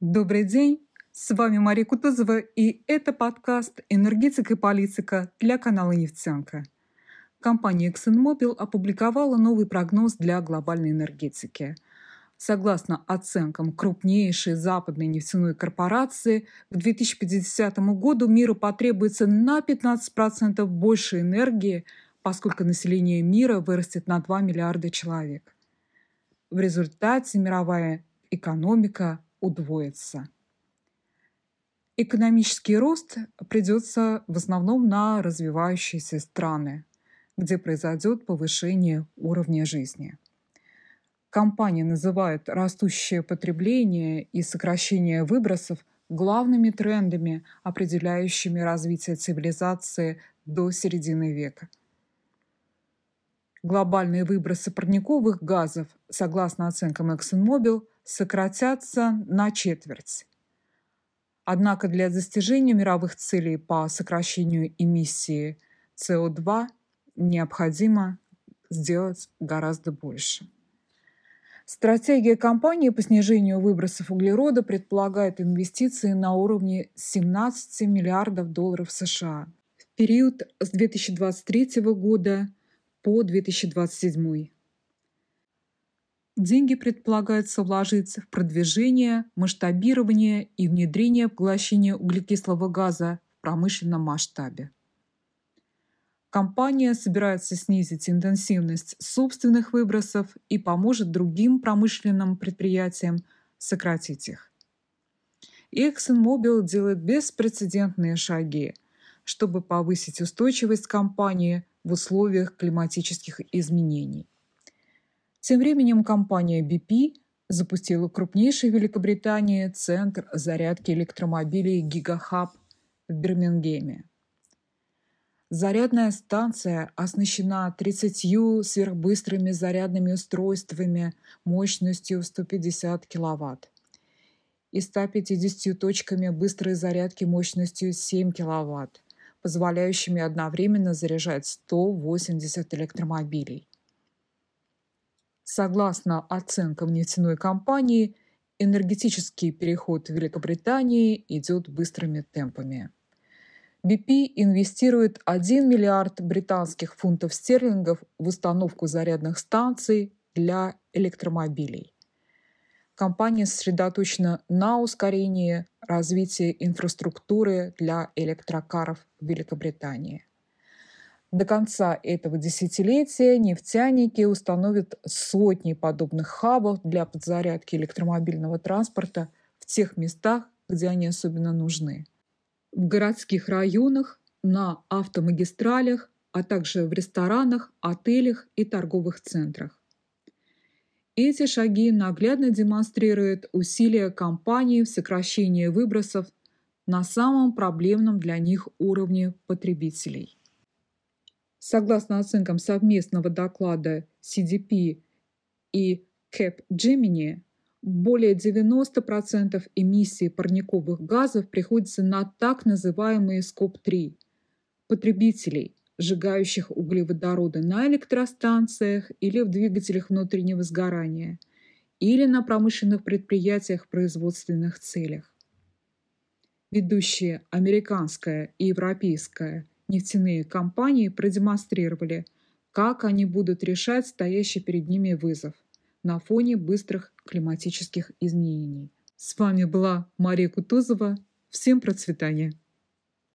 Добрый день! С вами Мария Кутузова, и это подкаст «Энергетика и политика» для канала «Нефтянка». Компания ExxonMobil опубликовала новый прогноз для глобальной энергетики. Согласно оценкам крупнейшей западной нефтяной корпорации, к 2050 году миру потребуется на 15% больше энергии, поскольку население мира вырастет на 2 миллиарда человек. В результате мировая экономика удвоится. Экономический рост придется в основном на развивающиеся страны, где произойдет повышение уровня жизни. Компания называет растущее потребление и сокращение выбросов главными трендами, определяющими развитие цивилизации до середины века. Глобальные выбросы парниковых газов, согласно оценкам ExxonMobil, сократятся на четверть. Однако для достижения мировых целей по сокращению эмиссии СО2 необходимо сделать гораздо больше. Стратегия компании по снижению выбросов углерода предполагает инвестиции на уровне 17 миллиардов долларов США в период с 2023 года по 2027. Деньги предполагается вложить в продвижение, масштабирование и внедрение поглощения углекислого газа в промышленном масштабе. Компания собирается снизить интенсивность собственных выбросов и поможет другим промышленным предприятиям сократить их. ExxonMobil делает беспрецедентные шаги, чтобы повысить устойчивость компании в условиях климатических изменений. Тем временем компания BP запустила крупнейший в Великобритании центр зарядки электромобилей «Гигахаб» в Бирмингеме. Зарядная станция оснащена 30 сверхбыстрыми зарядными устройствами мощностью 150 кВт и 150 точками быстрой зарядки мощностью 7 кВт, позволяющими одновременно заряжать 180 электромобилей. Согласно оценкам нефтяной компании, энергетический переход в Великобритании идет быстрыми темпами. BP инвестирует 1 миллиард британских фунтов стерлингов в установку зарядных станций для электромобилей. Компания сосредоточена на ускорении развития инфраструктуры для электрокаров в Великобритании. До конца этого десятилетия нефтяники установят сотни подобных хабов для подзарядки электромобильного транспорта в тех местах, где они особенно нужны. В городских районах, на автомагистралях, а также в ресторанах, отелях и торговых центрах. Эти шаги наглядно демонстрируют усилия компании в сокращении выбросов на самом проблемном для них уровне потребителей. Согласно оценкам совместного доклада CDP и Capgemini, более 90% эмиссий парниковых газов приходится на так называемые СКОП-3 – потребителей, сжигающих углеводороды на электростанциях или в двигателях внутреннего сгорания, или на промышленных предприятиях в производственных целях. Ведущие американская и европейская – нефтяные компании продемонстрировали, как они будут решать стоящий перед ними вызов на фоне быстрых климатических изменений. С вами была Мария Кутузова. Всем процветания!